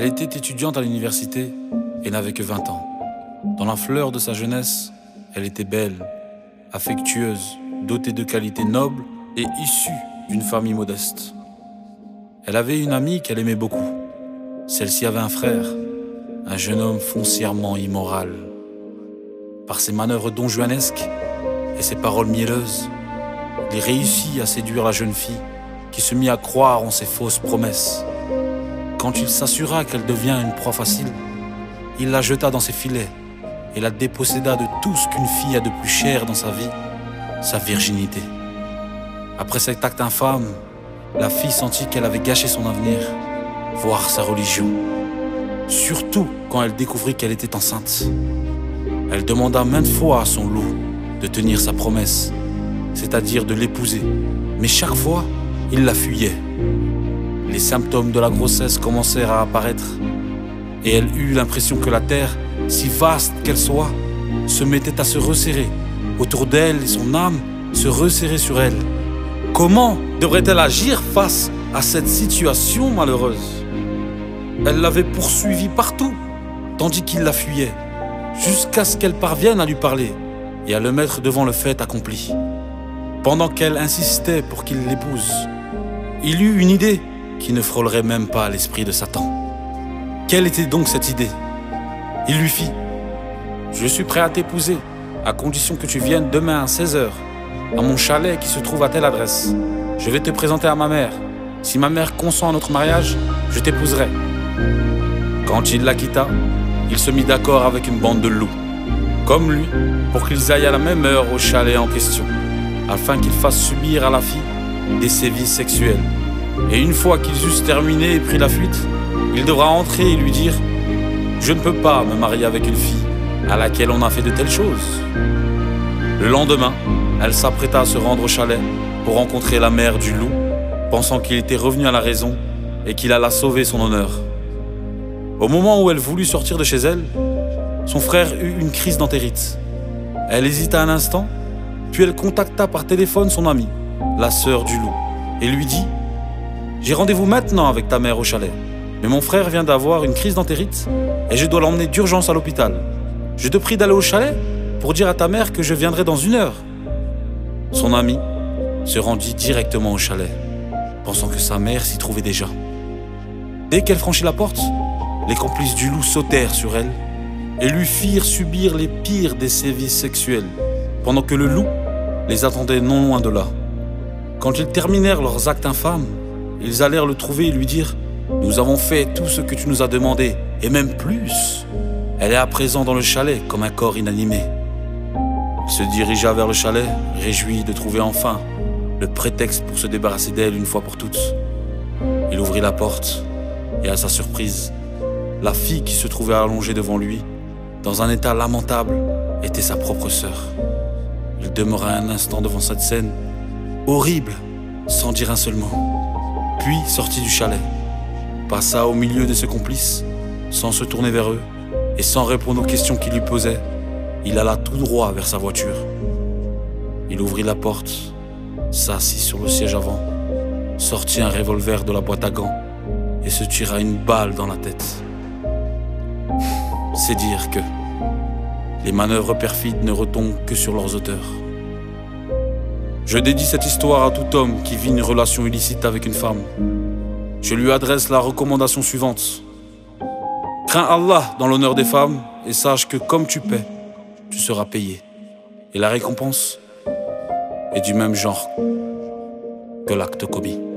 Elle était étudiante à l'université et n'avait que 20 ans. Dans la fleur de sa jeunesse, elle était belle, affectueuse, dotée de qualités nobles et issue d'une famille modeste. Elle avait une amie qu'elle aimait beaucoup. Celle-ci avait un frère, un jeune homme foncièrement immoral. Par ses manœuvres donjuanesques et ses paroles mielleuses, il réussit à séduire la jeune fille qui se mit à croire en ses fausses promesses. Quand il s'assura qu'elle devient une proie facile, il la jeta dans ses filets et la déposséda de tout ce qu'une fille a de plus cher dans sa vie, sa virginité. Après cet acte infâme, la fille sentit qu'elle avait gâché son avenir, voire sa religion. Surtout quand elle découvrit qu'elle était enceinte. Elle demanda maintes fois à son loup de tenir sa promesse, c'est-à-dire de l'épouser. Mais chaque fois, il la fuyait. Les symptômes de la grossesse commencèrent à apparaître et elle eut l'impression que la terre, si vaste qu'elle soit, se mettait à se resserrer autour d'elle et son âme se resserrait sur elle. Comment devrait-elle agir face à cette situation malheureuse? Elle l'avait poursuivie partout, tandis qu'il la fuyait, jusqu'à ce qu'elle parvienne à lui parler et à le mettre devant le fait accompli. Pendant qu'elle insistait pour qu'il l'épouse, il eut une idée qui ne frôlerait même pas l'esprit de Satan. Quelle était donc cette idée? Il lui fit Je suis prêt à t'épouser, à condition que tu viennes demain à 16h, à mon chalet qui se trouve à telle adresse. Je vais te présenter à ma mère. Si ma mère consent à notre mariage, je t'épouserai. Quand il la quitta, il se mit d'accord avec une bande de loups, comme lui, pour qu'ils aillent à la même heure au chalet en question, afin qu'ils fassent subir à la fille des sévices sexuels. Et une fois qu'ils eussent terminé et pris la fuite, il devra entrer et lui dire Je ne peux pas me marier avec une fille à laquelle on a fait de telles choses. Le lendemain, elle s'apprêta à se rendre au chalet pour rencontrer la mère du loup, pensant qu'il était revenu à la raison et qu'il alla sauver son honneur. Au moment où elle voulut sortir de chez elle, son frère eut une crise d'entérite. Elle hésita un instant, puis elle contacta par téléphone son amie, la sœur du loup, et lui dit j'ai rendez-vous maintenant avec ta mère au chalet. Mais mon frère vient d'avoir une crise d'entérite et je dois l'emmener d'urgence à l'hôpital. Je te prie d'aller au chalet pour dire à ta mère que je viendrai dans une heure. Son ami se rendit directement au chalet, pensant que sa mère s'y trouvait déjà. Dès qu'elle franchit la porte, les complices du loup sautèrent sur elle et lui firent subir les pires des sévices sexuels, pendant que le loup les attendait non loin de là. Quand ils terminèrent leurs actes infâmes, ils allèrent le trouver et lui dire Nous avons fait tout ce que tu nous as demandé, et même plus. Elle est à présent dans le chalet comme un corps inanimé. Il se dirigea vers le chalet, réjoui de trouver enfin le prétexte pour se débarrasser d'elle une fois pour toutes. Il ouvrit la porte, et à sa surprise, la fille qui se trouvait allongée devant lui, dans un état lamentable, était sa propre sœur. Il demeura un instant devant cette scène, horrible, sans dire un seul mot puis sortit du chalet, passa au milieu de ses complices, sans se tourner vers eux et sans répondre aux questions qu'ils lui posaient, il alla tout droit vers sa voiture. Il ouvrit la porte, s'assit sur le siège avant, sortit un revolver de la boîte à gants et se tira une balle dans la tête. C'est dire que les manœuvres perfides ne retombent que sur leurs auteurs. Je dédie cette histoire à tout homme qui vit une relation illicite avec une femme. Je lui adresse la recommandation suivante. Crains Allah dans l'honneur des femmes et sache que comme tu paies, tu seras payé. Et la récompense est du même genre que l'acte commis.